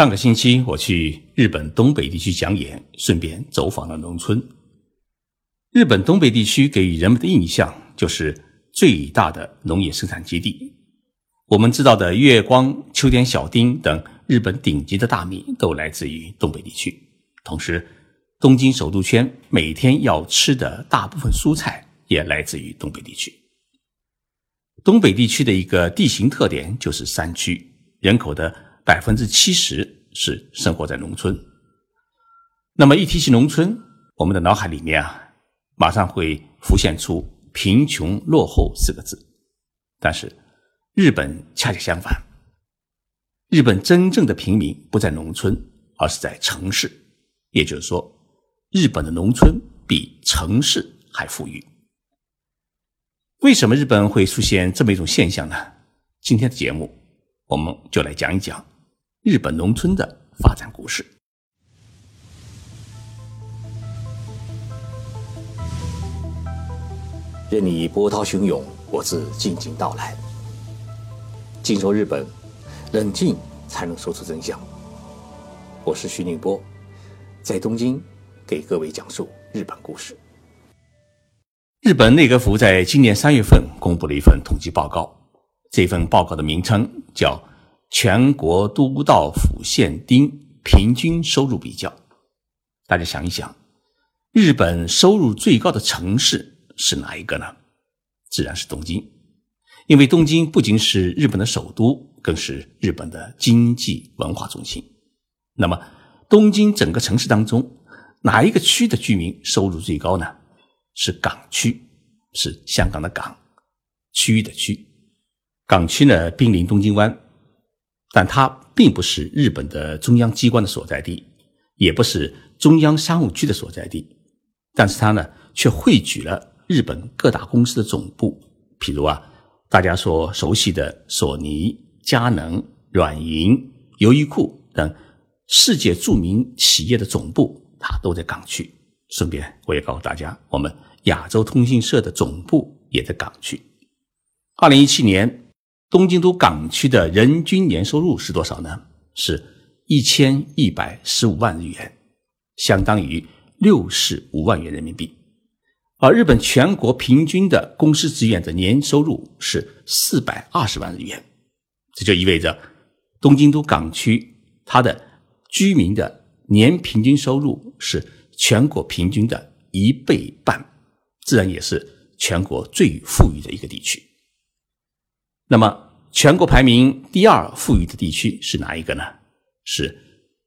上个星期我去日本东北地区讲演，顺便走访了农村。日本东北地区给予人们的印象就是最大的农业生产基地。我们知道的月光、秋田小丁等日本顶级的大米都来自于东北地区。同时，东京首都圈每天要吃的大部分蔬菜也来自于东北地区。东北地区的一个地形特点就是山区，人口的。百分之七十是生活在农村。那么一提起农村，我们的脑海里面啊，马上会浮现出“贫穷落后”四个字。但是日本恰恰相反，日本真正的平民不在农村，而是在城市。也就是说，日本的农村比城市还富裕。为什么日本会出现这么一种现象呢？今天的节目，我们就来讲一讲。日本农村的发展故事。任你波涛汹涌，我自静静到来。静说日本，冷静才能说出真相。我是徐宁波，在东京给各位讲述日本故事。日本内阁府在今年三月份公布了一份统计报告，这份报告的名称叫。全国都道府县町平均收入比较，大家想一想，日本收入最高的城市是哪一个呢？自然是东京，因为东京不仅是日本的首都，更是日本的经济文化中心。那么，东京整个城市当中，哪一个区的居民收入最高呢？是港区，是香港的港区域的区。港区呢，濒临东京湾。但它并不是日本的中央机关的所在地，也不是中央商务区的所在地，但是它呢却汇聚了日本各大公司的总部，譬如啊，大家所熟悉的索尼、佳能、软银、优衣库等世界著名企业的总部，它都在港区。顺便我也告诉大家，我们亚洲通讯社的总部也在港区。二零一七年。东京都港区的人均年收入是多少呢？是一千一百十五万日元，相当于六十五万元人民币。而日本全国平均的公司职员的年收入是四百二十万日元，这就意味着东京都港区它的居民的年平均收入是全国平均的一倍半，自然也是全国最富裕的一个地区。那么，全国排名第二富裕的地区是哪一个呢？是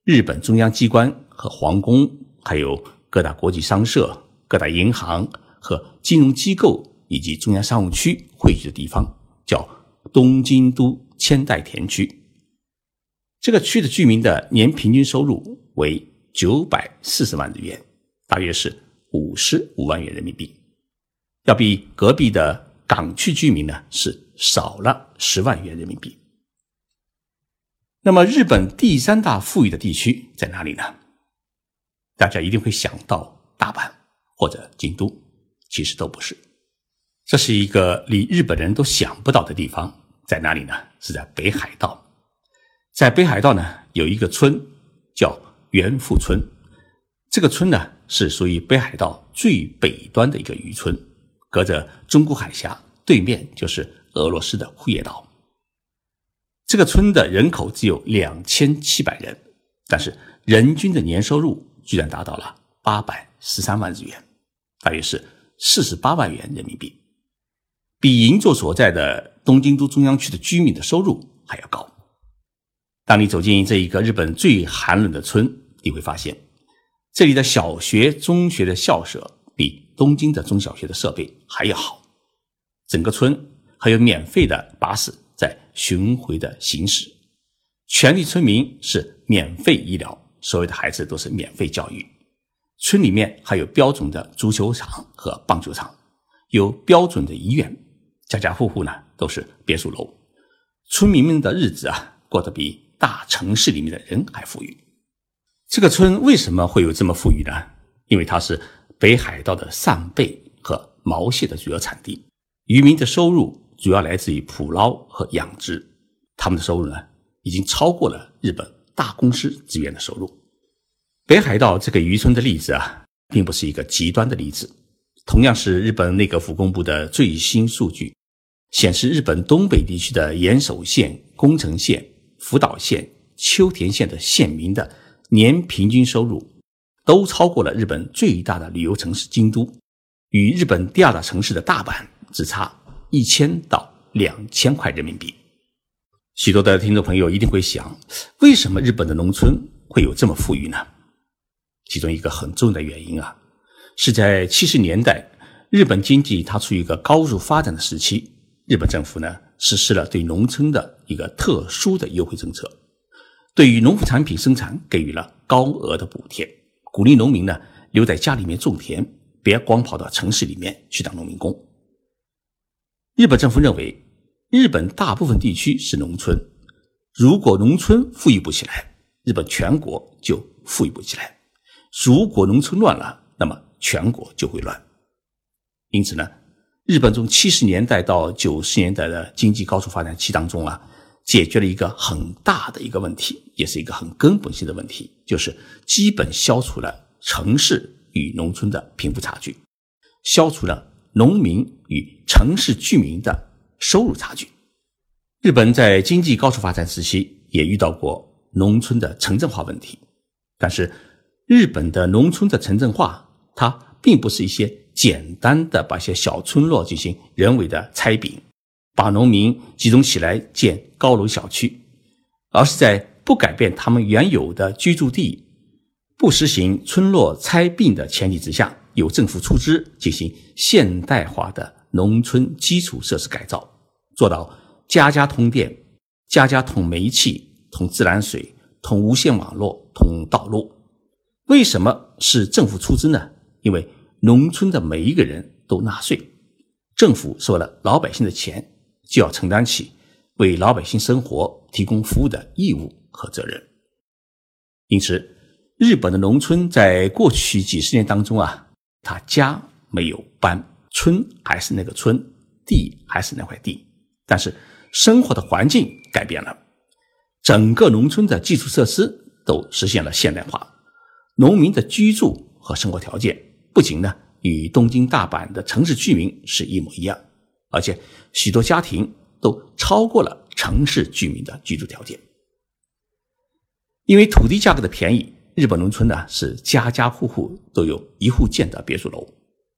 日本中央机关和皇宫，还有各大国际商社、各大银行和金融机构以及中央商务区汇聚的地方，叫东京都千代田区。这个区的居民的年平均收入为九百四十万日元，大约是五十五万元人民币，要比隔壁的港区居民呢是。少了十万元人民币。那么，日本第三大富裕的地区在哪里呢？大家一定会想到大阪或者京都，其实都不是。这是一个离日本人都想不到的地方，在哪里呢？是在北海道。在北海道呢，有一个村叫元富村。这个村呢，是属于北海道最北端的一个渔村，隔着中国海峡，对面就是。俄罗斯的库页岛，这个村的人口只有两千七百人，但是人均的年收入居然达到了八百十三万日元，大约是四十八万元人民币，比银座所在的东京都中央区的居民的收入还要高。当你走进这一个日本最寒冷的村，你会发现，这里的小学、中学的校舍比东京的中小学的设备还要好，整个村。还有免费的巴士在巡回的行驶，全体村民是免费医疗，所有的孩子都是免费教育。村里面还有标准的足球场和棒球场，有标准的医院，家家户户呢都是别墅楼。村民们的日子啊，过得比大城市里面的人还富裕。这个村为什么会有这么富裕呢？因为它是北海道的扇贝和毛蟹的主要产地，渔民的收入。主要来自于捕捞和养殖，他们的收入呢，已经超过了日本大公司资源的收入。北海道这个渔村的例子啊，并不是一个极端的例子。同样是日本内阁府公布的最新数据，显示日本东北地区的岩手县、宫城县、福岛县、秋田县的县民的年平均收入，都超过了日本最大的旅游城市京都，与日本第二大城市的大阪只差一千到两千块人民币。许多的听众朋友一定会想，为什么日本的农村会有这么富裕呢？其中一个很重要的原因啊，是在七十年代，日本经济它处于一个高速发展的时期，日本政府呢实施了对农村的一个特殊的优惠政策，对于农副产品生产给予了高额的补贴，鼓励农民呢留在家里面种田，别光跑到城市里面去当农民工。日本政府认为，日本大部分地区是农村，如果农村富裕不起来，日本全国就富裕不起来。如果农村乱了，那么全国就会乱。因此呢，日本从七十年代到九十年代的经济高速发展期当中啊，解决了一个很大的一个问题，也是一个很根本性的问题，就是基本消除了城市与农村的贫富差距，消除了农民与城市居民的收入差距。日本在经济高速发展时期也遇到过农村的城镇化问题，但是。日本的农村的城镇化，它并不是一些简单的把一些小村落进行人为的拆饼，把农民集中起来建高楼小区，而是在不改变他们原有的居住地、不实行村落拆并的前提之下，由政府出资进行现代化的农村基础设施改造，做到家家通电、家家通煤气、通自来水、通无线网络、通道路。为什么是政府出资呢？因为农村的每一个人都纳税，政府收了老百姓的钱，就要承担起为老百姓生活提供服务的义务和责任。因此，日本的农村在过去几十年当中啊，他家没有搬，村还是那个村，地还是那块地，但是生活的环境改变了，整个农村的基础设施都实现了现代化。农民的居住和生活条件不仅呢与东京、大阪的城市居民是一模一样，而且许多家庭都超过了城市居民的居住条件。因为土地价格的便宜，日本农村呢是家家户户都有一户建的别墅楼，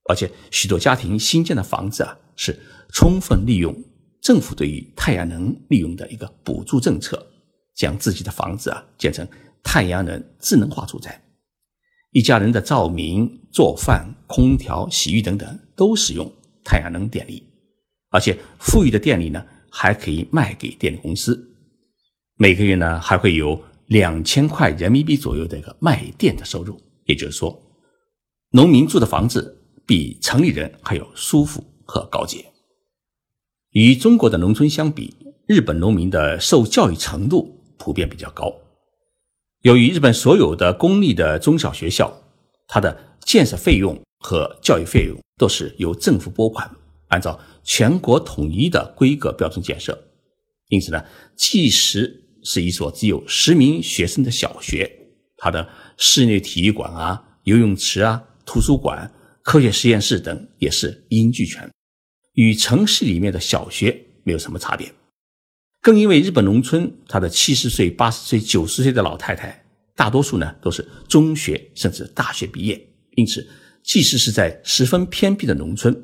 而且许多家庭新建的房子啊是充分利用政府对于太阳能利用的一个补助政策，将自己的房子啊建成太阳能智能化住宅。一家人的照明、做饭、空调、洗浴等等都使用太阳能电力，而且富裕的电力呢还可以卖给电力公司，每个月呢还会有两千块人民币左右的一个卖电的收入。也就是说，农民住的房子比城里人还要舒服和高洁。与中国的农村相比，日本农民的受教育程度普遍比较高。由于日本所有的公立的中小学校，它的建设费用和教育费用都是由政府拨款，按照全国统一的规格标准建设。因此呢，即使是一所只有十名学生的小学，它的室内体育馆啊、游泳池啊、图书馆、科学实验室等也是一应俱全，与城市里面的小学没有什么差别。更因为日本农村，他的七十岁、八十岁、九十岁的老太太，大多数呢都是中学甚至大学毕业，因此，即使是在十分偏僻的农村，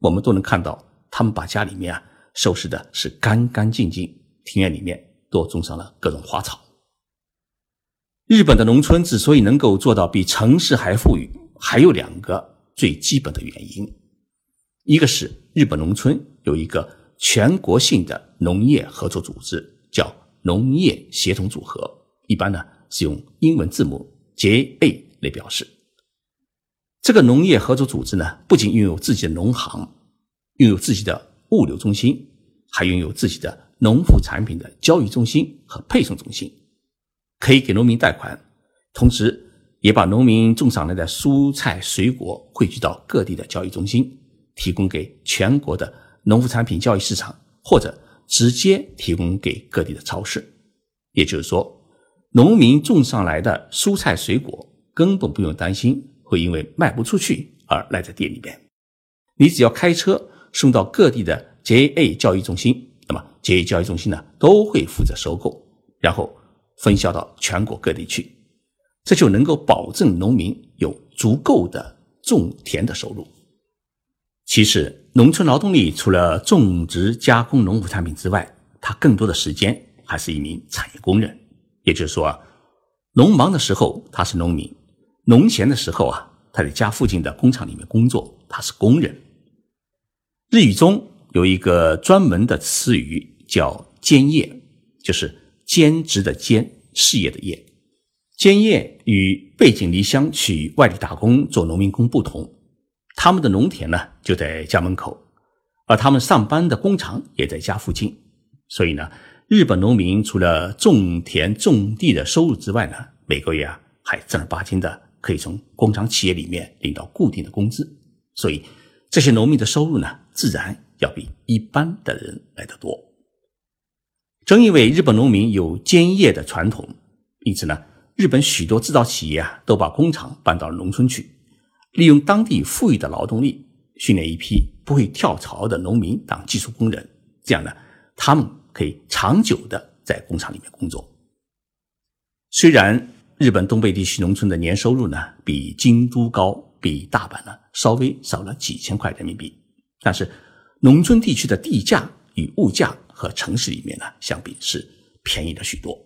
我们都能看到他们把家里面啊收拾的是干干净净，庭院里面都种上了各种花草。日本的农村之所以能够做到比城市还富裕，还有两个最基本的原因，一个是日本农村有一个。全国性的农业合作组织叫农业协同组合，一般呢是用英文字母 JA 来表示。这个农业合作组织呢，不仅拥有自己的农行，拥有自己的物流中心，还拥有自己的农副产品的交易中心和配送中心，可以给农民贷款，同时也把农民种上来的蔬菜水果汇聚到各地的交易中心，提供给全国的。农副产品交易市场，或者直接提供给各地的超市。也就是说，农民种上来的蔬菜水果根本不用担心会因为卖不出去而赖在店里边。你只要开车送到各地的 JA 交易中心，那么 JA 交易中心呢都会负责收购，然后分销到全国各地去，这就能够保证农民有足够的种田的收入。其实，农村劳动力除了种植加工农副产品之外，他更多的时间还是一名产业工人。也就是说，农忙的时候他是农民，农闲的时候啊，他在家附近的工厂里面工作，他是工人。日语中有一个专门的词语叫“兼业”，就是兼职的兼，事业的业。兼业与背井离乡去外地打工做农民工不同，他们的农田呢就在家门口，而他们上班的工厂也在家附近，所以呢，日本农民除了种田种地的收入之外呢，每个月啊还正儿八经的可以从工厂企业里面领到固定的工资，所以。这些农民的收入呢，自然要比一般的人来得多。正因为日本农民有兼业的传统，因此呢，日本许多制造企业啊，都把工厂搬到了农村去，利用当地富裕的劳动力，训练一批不会跳槽的农民当技术工人。这样呢，他们可以长久的在工厂里面工作。虽然日本东北地区农村的年收入呢，比京都高。比大阪呢稍微少了几千块人民币，但是农村地区的地价与物价和城市里面呢相比是便宜了许多。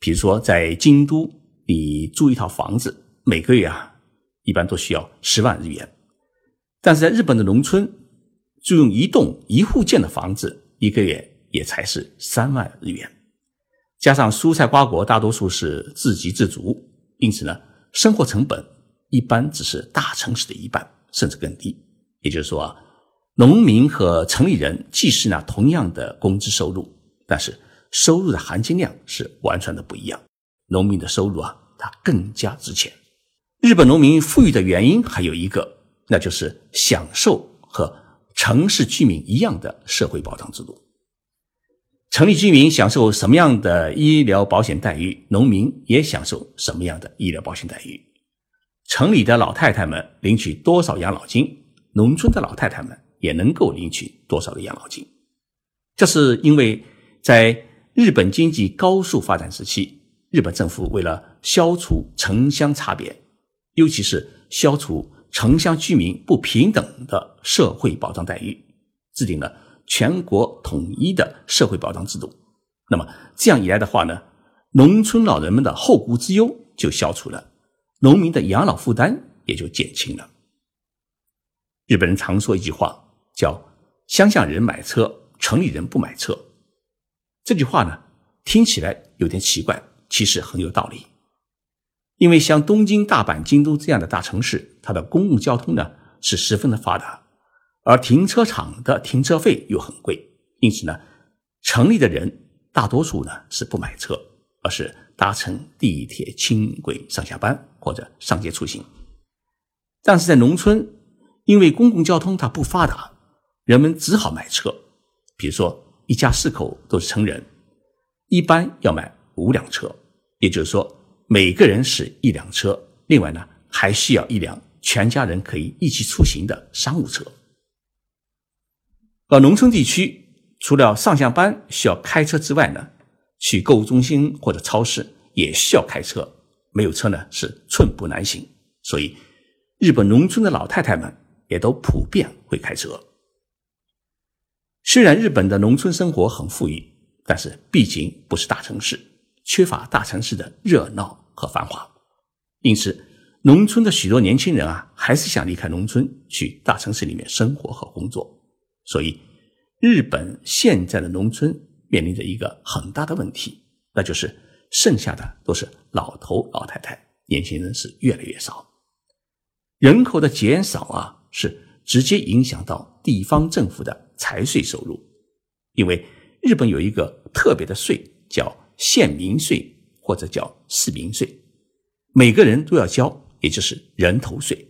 比如说在京都，你租一套房子，每个月啊一般都需要十万日元，但是在日本的农村，租用一栋一户建的房子，一个月也才是三万日元，加上蔬菜瓜果大多数是自给自足，因此呢生活成本。一般只是大城市的一半，甚至更低。也就是说啊，农民和城里人既是那同样的工资收入，但是收入的含金量是完全的不一样。农民的收入啊，它更加值钱。日本农民富裕的原因还有一个，那就是享受和城市居民一样的社会保障制度。城里居民享受什么样的医疗保险待遇，农民也享受什么样的医疗保险待遇。城里的老太太们领取多少养老金，农村的老太太们也能够领取多少的养老金。这是因为在日本经济高速发展时期，日本政府为了消除城乡差别，尤其是消除城乡居民不平等的社会保障待遇，制定了全国统一的社会保障制度。那么这样一来的话呢，农村老人们的后顾之忧就消除了。农民的养老负担也就减轻了。日本人常说一句话，叫“乡下人买车，城里人不买车”。这句话呢，听起来有点奇怪，其实很有道理。因为像东京、大阪、京都这样的大城市，它的公共交通呢是十分的发达，而停车场的停车费又很贵，因此呢，城里的人大多数呢是不买车，而是。搭乘地铁、轻轨上下班或者上街出行，但是在农村，因为公共交通它不发达，人们只好买车。比如说，一家四口都是成人，一般要买五辆车，也就是说，每个人是一辆车。另外呢，还需要一辆全家人可以一起出行的商务车。而农村地区，除了上下班需要开车之外呢？去购物中心或者超市也需要开车，没有车呢是寸步难行。所以，日本农村的老太太们也都普遍会开车。虽然日本的农村生活很富裕，但是毕竟不是大城市，缺乏大城市的热闹和繁华，因此，农村的许多年轻人啊，还是想离开农村去大城市里面生活和工作。所以，日本现在的农村。面临着一个很大的问题，那就是剩下的都是老头老太太，年轻人是越来越少。人口的减少啊，是直接影响到地方政府的财税收入，因为日本有一个特别的税叫县民税或者叫市民税，每个人都要交，也就是人头税。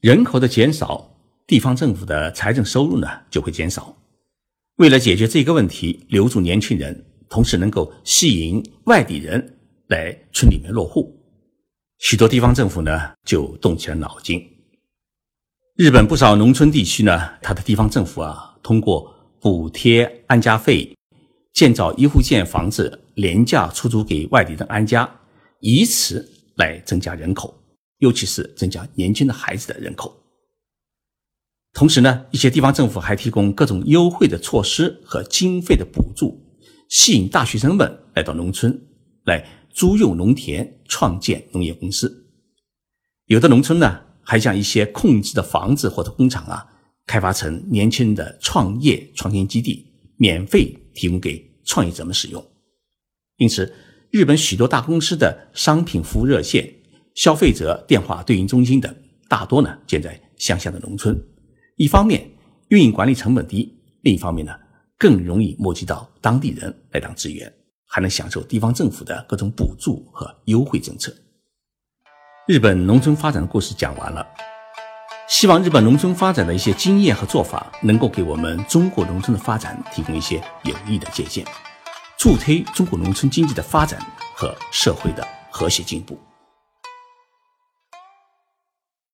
人口的减少，地方政府的财政收入呢就会减少。为了解决这个问题，留住年轻人，同时能够吸引外地人来村里面落户。许多地方政府呢就动起了脑筋。日本不少农村地区呢，它的地方政府啊，通过补贴安家费、建造一户建房子、廉价出租给外地人安家，以此来增加人口，尤其是增加年轻的孩子的人口。同时呢，一些地方政府还提供各种优惠的措施和经费的补助，吸引大学生们来到农村来租用农田，创建农业公司。有的农村呢。还将一些空置的房子或者工厂啊，开发成年轻人的创业创新基地，免费提供给创业者们使用。因此，日本许多大公司的商品服务热线、消费者电话对应中心等，大多呢建在乡下的农村。一方面，运营管理成本低；另一方面呢，更容易募集到当地人来当职员，还能享受地方政府的各种补助和优惠政策。日本农村发展的故事讲完了，希望日本农村发展的一些经验和做法，能够给我们中国农村的发展提供一些有益的借鉴，助推中国农村经济的发展和社会的和谐进步。